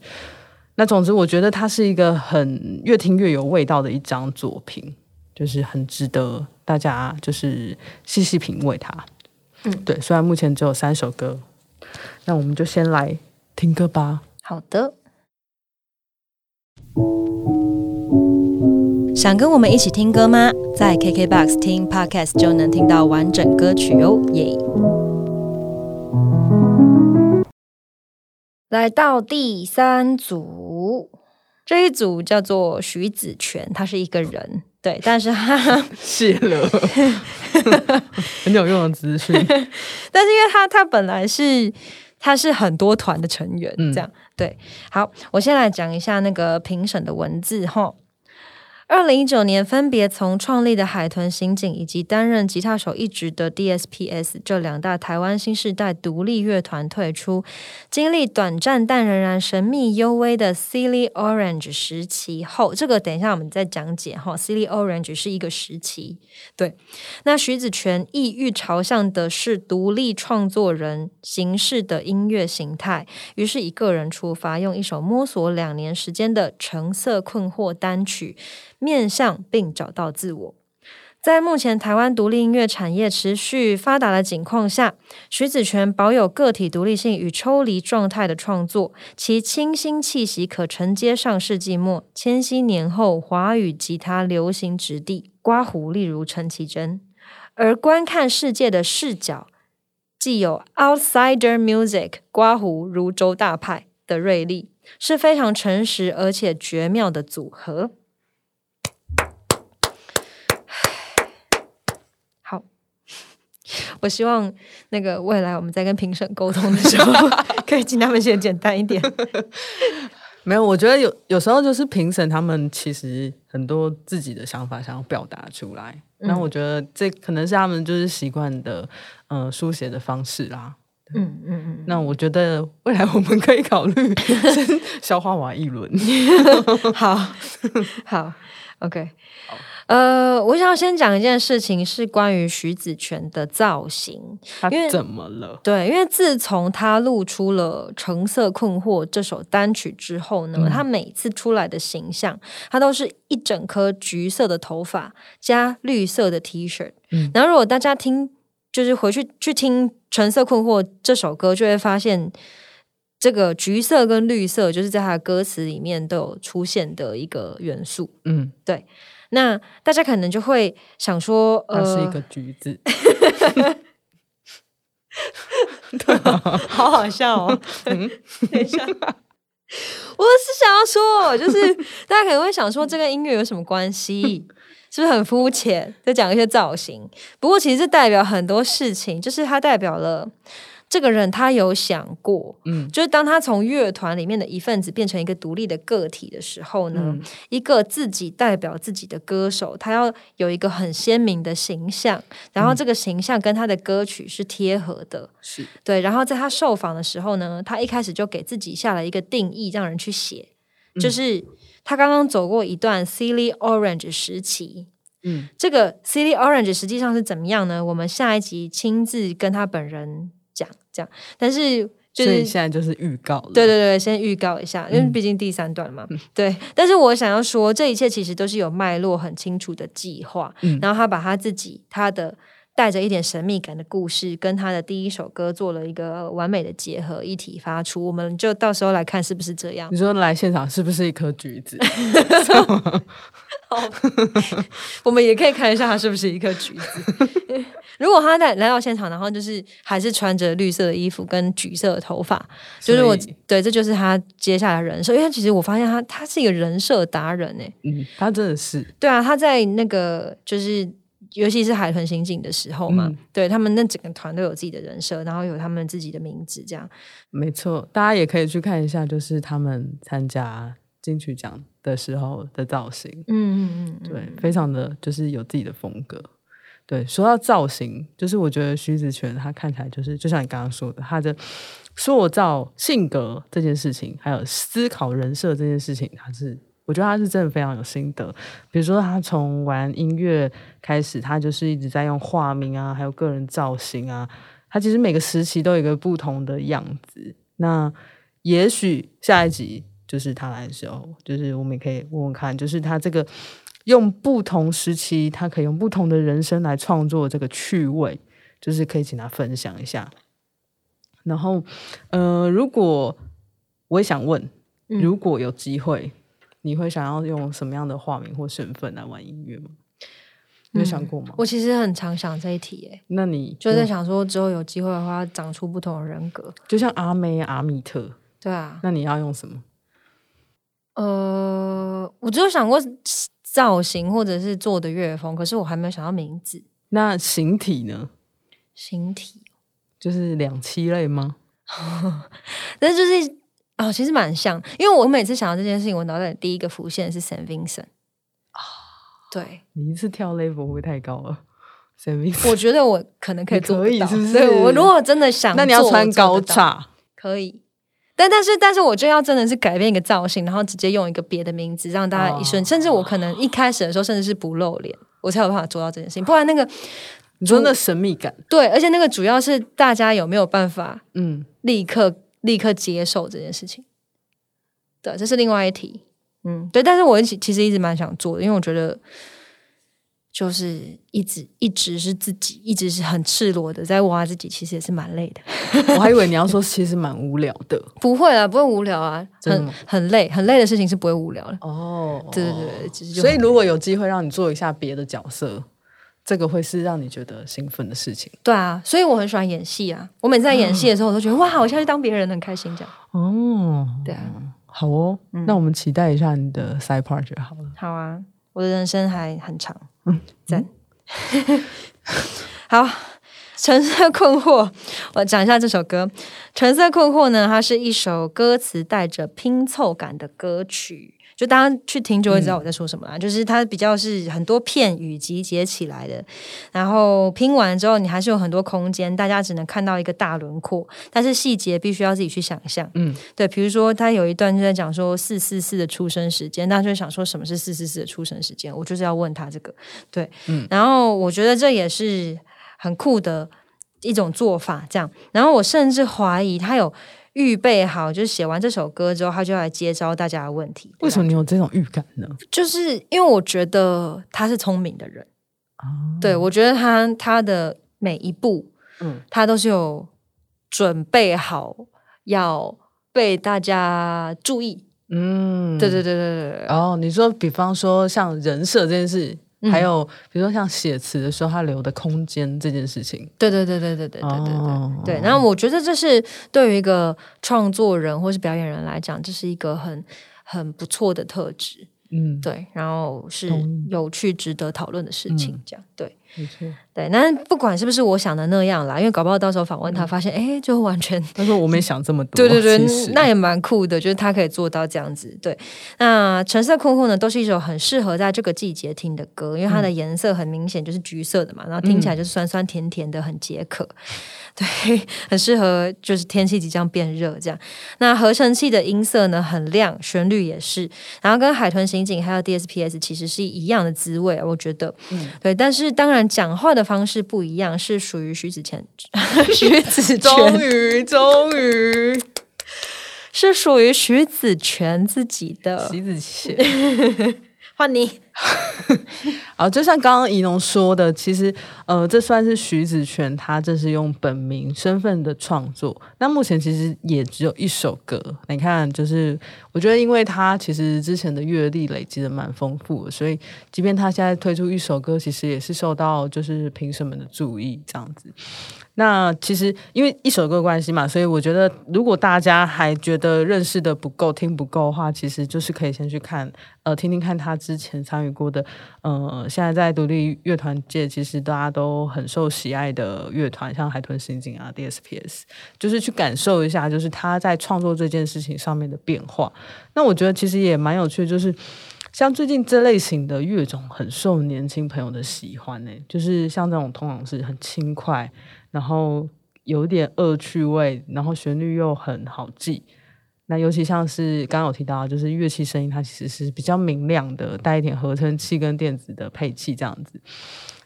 那总之，我觉得它是一个很越听越有味道的一张作品，就是很值得大家就是细细品味它。嗯，对，虽然目前只有三首歌。那我们就先来听歌吧。好的，想跟我们一起听歌吗？在 KKBOX 听 Podcast 就能听到完整歌曲哦，耶！来到第三组，这一组叫做徐子泉，他是一个人，对，但是他 谢了，很有用的资讯。但是因为他他本来是。他是很多团的成员，这样对。好，我先来讲一下那个评审的文字哈。二零一九年，分别从创立的海豚刑警以及担任吉他手一职的 DSPS 这两大台湾新时代独立乐团退出，经历短暂但仍然神秘幽微的 Silly Orange 时期后，这个等一下我们再讲解哈。Silly Orange 是一个时期，对。那徐子泉意欲朝向的是独立创作人形式的音乐形态，于是以个人出发，用一首摸索两年时间的橙色困惑单曲。面向并找到自我，在目前台湾独立音乐产业持续发达的情况下，徐子泉保有个体独立性与抽离状态的创作，其清新气息可承接上世纪末、千禧年后华语吉他流行质地。刮胡，例如陈绮贞，而观看世界的视角，既有 outsider music 刮胡如周大派的锐利，是非常诚实而且绝妙的组合。我希望那个未来我们在跟评审沟通的时候，可以请他们写简单一点。没有，我觉得有有时候就是评审他们其实很多自己的想法想要表达出来，那我觉得这可能是他们就是习惯的嗯书写的方式啦。嗯嗯嗯。那我觉得未来我们可以考虑消化完一轮。好好，OK。呃，我想要先讲一件事情，是关于徐子泉的造型。他怎么了？对，因为自从他露出了《橙色困惑》这首单曲之后呢，他每次出来的形象，他都是一整颗橘色的头发加绿色的 T 恤。嗯，然后如果大家听，就是回去去听《橙色困惑》这首歌，就会发现这个橘色跟绿色，就是在他的歌词里面都有出现的一个元素。嗯，对。那大家可能就会想说，呃是一个橘子，对，好好笑哦。等一下，我是想要说，就是 大家可能会想说，这跟音乐有什么关系？是不是很肤浅？在讲一些造型？不过其实代表很多事情，就是它代表了。这个人他有想过，嗯，就是当他从乐团里面的一份子变成一个独立的个体的时候呢，一个自己代表自己的歌手，他要有一个很鲜明的形象，然后这个形象跟他的歌曲是贴合的，是。对。然后在他受访的时候呢，他一开始就给自己下了一个定义，让人去写，就是他刚刚走过一段 Silly Orange 时期，嗯，这个 Silly Orange 实际上是怎么样呢？我们下一集亲自跟他本人。讲这样，但是就是现在就是预告了，对对对，先预告一下，因为毕竟第三段嘛，对。但是我想要说，这一切其实都是有脉络很清楚的计划。然后他把他自己他的带着一点神秘感的故事，跟他的第一首歌做了一个完美的结合，一体发出。我们就到时候来看是不是这样。你说来现场是不是一颗橘子？我们也可以看一下它是不是一颗橘子。如果他在来到现场，然后就是还是穿着绿色的衣服跟橘色的头发，就是我对，这就是他接下来的人设。因为其实我发现他他是一个人设达人哎，嗯，他真的是，对啊，他在那个就是。尤其是海豚刑警的时候嘛，嗯对他们那整个团都有自己的人设，然后有他们自己的名字，这样没错，大家也可以去看一下，就是他们参加金曲奖的时候的造型，嗯嗯嗯，对，非常的就是有自己的风格。对，说到造型，就是我觉得徐子泉他看起来就是，就像你刚刚说的，他的塑造性格这件事情，还有思考人设这件事情，他是我觉得他是真的非常有心得。比如说他从玩音乐开始，他就是一直在用化名啊，还有个人造型啊，他其实每个时期都有一个不同的样子。那也许下一集就是他来的时候，就是我们也可以问问看，就是他这个用不同时期，他可以用不同的人生来创作这个趣味，就是可以请他分享一下。然后，呃，如果我也想问，嗯如果有机会，你会想要用什么样的化名或身份来玩音乐吗？你有想过吗？我其实很常想这一题诶，那你就在想说之后有机会的话，长出不同的人格，就像阿妹、阿米特，对啊，那你要用什么？呃，我只有想过造型或者是做的乐风，可是我还没有想到名字、那形体呢？形体，就是两栖类吗？但是就是哦，其实蛮像，因为我每次想到这件事情，我脑袋里第一个浮现是 Saint Vincent 啊，对，你一次跳 level 会不会太高了？谁明我觉得我可能可以做到可以是不是对我如果真的想，那你要穿高叉，可以。但但是但是我就要真的是改变一个造型，然后直接用一个别的名字让大家一瞬，甚至我可能一开始的时候甚至是不露脸，我才有办法做到这件事情。不然那个你说那神秘感，对，而且那个主要是大家有没有办法嗯，立刻立刻接受这件事情。对，这是另外一题。嗯，对，但是我其其实一直蛮想做的，因为我觉得就是一直一直是自己，一直是很赤裸的在挖自己，其实也是蛮累的。我还以为你要说其实蛮无聊的 不会啊，不会无聊啊，很很累，很累的事情是不会无聊的。哦对对对，其实就所以如果有机会让你做一下别的角色，这个会是让你觉得兴奋的事情对啊，所以我很喜欢演戏啊。我每次在演戏的时候，我都觉得哇，我下去当别人很开心这样。哦。对啊，好哦，那我们期待一下你的 side part 就好了。好啊，我的人生还很长，嗯赞。好，橙色困惑，我讲一下这首歌。橙色困惑呢，它是一首歌词带着拼凑感的歌曲。就大家去听就会知道我在说什么啦，就是它比较是很多片语集结起来的，然后拼完之后你还是有很多空间，大家只能看到一个大轮廓，但是细节必须要自己去想象。嗯，对，比如说他有一段就在讲说四四四的出生时间，大家就想说什么是四四四的出生时间？我就是要问他这个，对，嗯然后我觉得这也是很酷的一种做法，这样，然后我甚至怀疑他有预备好，就是写完这首歌之后，他就要来接招大家的问题。为什么么？你有这种预感呢？就是因为我觉得他是聪明的人，对我觉得他他的每一步，嗯他都是有准备好要被大家注意。嗯，对对对对对对，哦，你说，比方说像人设这件事，嗯。还有比如说像写词的时候，他留的空间这件事情，对对对对对对对对对哦。对。然后我觉得这是对于一个创作人或是表演人来讲，这是一个很很不错的特质。嗯，对，然后是有趣、值得讨论的事情嗯，这样对。没错。对。那不管是不是我想的那样啦，因为搞不好到时候访问嗯他，发现哎，就完全他说我没想这么多，对对对，那也蛮酷的，就是他可以做到这样子。对，那《橙色困惑》呢，都是一首很适合在这个季节听的歌，因为它的颜色很明显就是橘色的嘛，然后听起来就是酸酸甜甜的，很解渴。对，很适合就是天气即将变热这样。那合成器的音色呢很亮，旋律也是，然后跟海豚刑警还有 DSPS 其实是一样的滋味啊，我觉得。嗯对，但是当然讲话的方式不一样，是属于徐子谦、徐子 终于终于，是属于徐子泉自己的。徐子谦。换你。好，就像刚刚怡农说的，其实呃，这算是徐子泉他这是用本名身份的创作。那目前其实也只有一首歌。你看，就是我觉得，因为他其实之前的阅历累积的蛮丰富的，所以即便他现在推出一首歌，其实也是受到就是评审们的注意这样子。那其实因为一首歌关系嘛，所以我觉得如果大家还觉得认识的不够、听不够的话，其实就是可以先去看呃听听看他之前参与过的呃，现在在独立乐团界其实大家都很受喜爱的乐团，像海豚刑警啊、DSPS，就是去感受一下，就是他在创作这件事情上面的变化。那我觉得其实也蛮有趣，就是像最近这类型的乐种很受年轻朋友的喜欢呢，就是像这种通常是很轻快。然后有点恶趣味，然后旋律又很好记。那尤其像是刚刚有提到，就是乐器声音，它其实是比较明亮的，带一点合成器跟电子的配器这样子。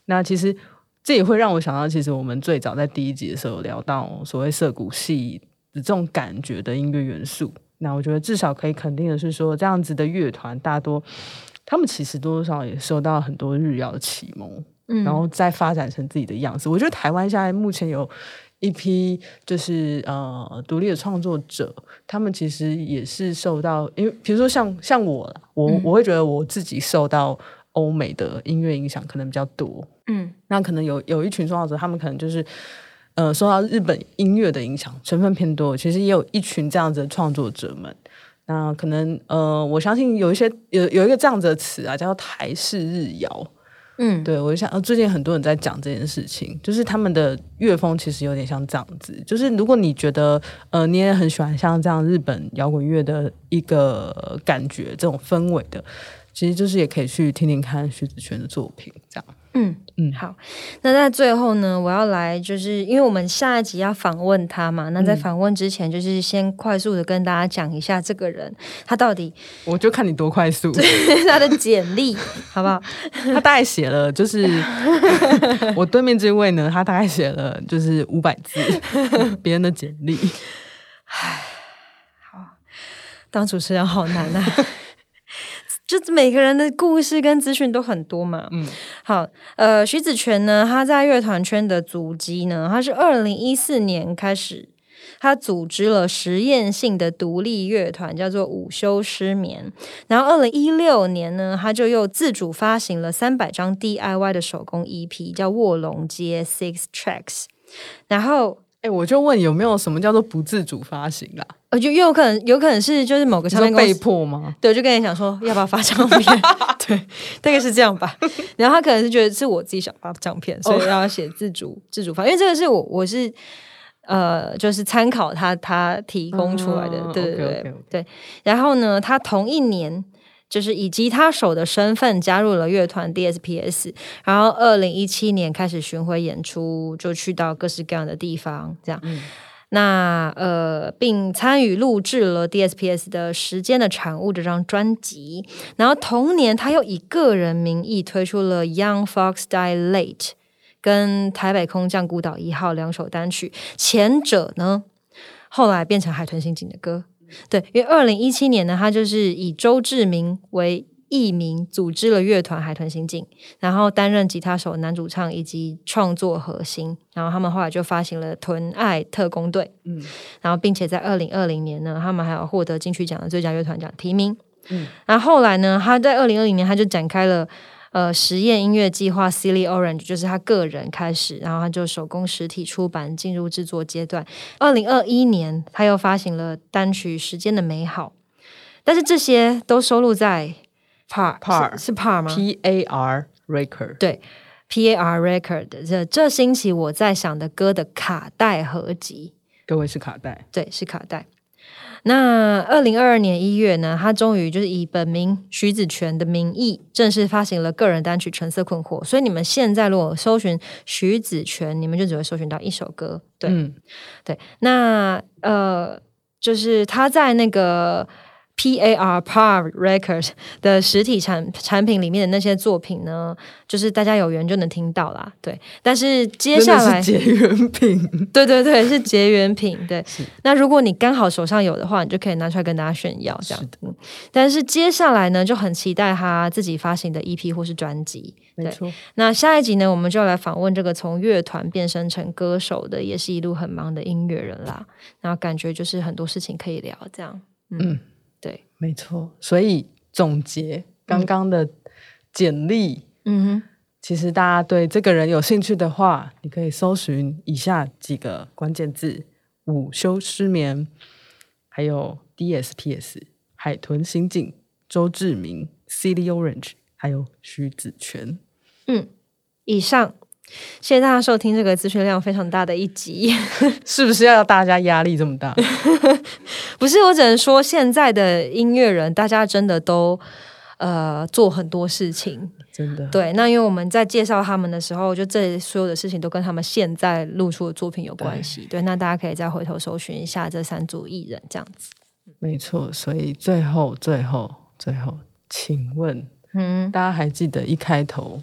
那其实这也会让我想到，其实我们最早在第一集的时候聊到所谓涩谷系的这种感觉的音乐元素。那我觉得至少可以肯定的是，说这样子的乐团大多他们其实多多少少也受到很多日谣的启蒙。然后再发展成自己的样子。我觉得台湾现在目前有一批就是呃独立的创作者，他们其实也是受到，因为比如说像像我，我我会觉得我自己受到欧美的音乐影响可能比较多。嗯，那可能有有一群创作者，他们可能就是呃受到日本音乐的影响成分偏多。其实也有一群这样子的创作者们。那可能呃，我相信有一些有有一个这样子的词啊，叫做台式日谣。嗯，对，我就想，最近很多人在讲这件事情，就是他们的乐风其实有点像这样子，就是如果你觉得，呃，你也很喜欢像这样日本摇滚乐的一个感觉，这种氛围的，其实就是也可以去听听看徐子泉的作品，这样。嗯嗯，好，那在最后呢，我要来，就是因为我们下一集要访问他嘛，那在访问之前，就是先快速的跟大家讲一下这个人，他到底，我就看你多快速，他的简历好不好？他大概写了，就是 我对面这位呢，他大概写了就是五百字别人的简历，唉，好，当主持人好难啊。就每个人的故事跟资讯都很多嘛。嗯，好，呃，徐子泉呢，他在乐团圈的足迹呢，他是二零一四年开始，他组织了实验性的独立乐团，叫做午休失眠。然后二零一六年呢，他就又自主发行了三百张 DIY 的手工 EP，叫卧龙街 Six Tracks。然后。哎，我就问有没有什么叫做不自主发行啦？呃，就有可能，有可能是就是某个唱片公司被迫吗？对，就跟你讲说要不要发唱片，对，大概是这样吧。然后他可能是觉得是我自己想发唱片，所以要写自主自主发，因为这个是我我是呃，就是参考他他提供出来的，对对对对。然后呢，他同一年。就是以吉他手的身份加入了乐团 DSPS，然后二零一七年开始巡回演出，就去到各式各样的地方，这样。那呃，并参与录制了 DSPS 的时间的产物这张专辑。然后同年，他又以个人名义推出了 Young Fox Die Late 跟台北空降孤岛一号两首单曲，前者呢后来变成海豚刑警的歌。对，因为二零一七年呢，他就是以周志明为艺名，组织了乐团海豚刑警，然后担任吉他手、男主唱以及创作核心。然后他们后来就发行了《豚爱特工队》，嗯，然后并且在二零二零年呢，他们还有获得金曲奖的最佳乐团奖提名。嗯，然后后来呢，他在二零二零年他就展开了。呃，实验音乐计划 Silly Orange 就是他个人开始，然后他就手工实体出版，进入制作阶段。二零二一年，他又发行了单曲《时间的美好》，但是这些都收录在 Par Par 是 Par 吗？P A R Record 对 P A R Record 这这星期我在想的歌的卡带合集，各位是卡带，对，是卡带。那二零二二年一月呢，他终于就是以本名徐子泉的名义正式发行了个人单曲《橙色困惑》。所以你们现在如果搜寻徐子泉，你们就只会搜寻到一首歌。对，对。那呃，就是他在那个 P A R Par Records 的实体产产品里面的那些作品呢，就是大家有缘就能听到啦。对，但是接下来是结缘品，对对对，是结缘品。对，那如果你刚好手上有的话，你就可以拿出来跟大家炫耀这样。嗯，但是接下来呢，就很期待他自己发行的 EP 或是专辑。没错。那下一集呢，我们就来访问这个从乐团变身成歌手的，也是一路很忙的音乐人啦。然后感觉就是很多事情可以聊，这样。嗯。对，没错。所以总结刚刚的简历，嗯哼，其实大家对这个人有兴趣的话，你可以搜寻以下几个关键字：午休失眠，还有 DSPS、海豚刑警、周志明、City Orange，还有徐子泉。嗯，以上。谢谢大家收听这个资讯量非常大的一集，是不是要大家压力这么大？不是，我只能说现在的音乐人，大家真的都呃做很多事情，真的对。那因为我们在介绍他们的时候，就这所有的事情都跟他们现在露出的作品有关系。对，那大家可以再回头搜寻一下这三组艺人，这样子。没错，所以最后、最后、最后，请问，嗯，大家还记得一开头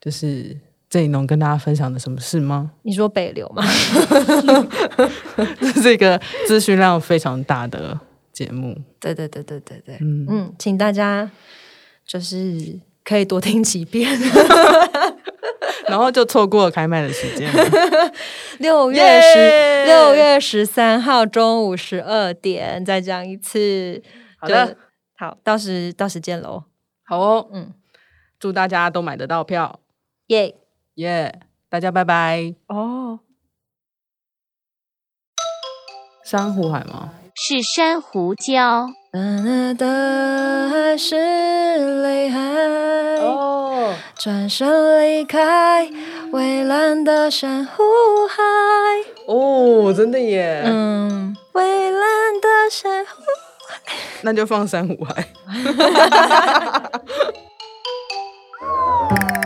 就是？郑以农跟大家分享的什么事吗？你说北流吗？这是一个资讯量非常大的节目。对对对对对对，嗯嗯，请大家就是可以多听几遍，然后就错过了开麦的时间。六月十六月十三号中午十二点，再讲一次。好的，好，到时到时见喽。好哦，嗯，祝大家都买得到票，耶！耶，大家拜拜哦。珊瑚海吗？是珊瑚礁。的是泪海。哦。转身离开蔚蓝的珊瑚海。哦，真的耶。嗯。蔚蓝的珊瑚海。那就放珊瑚海。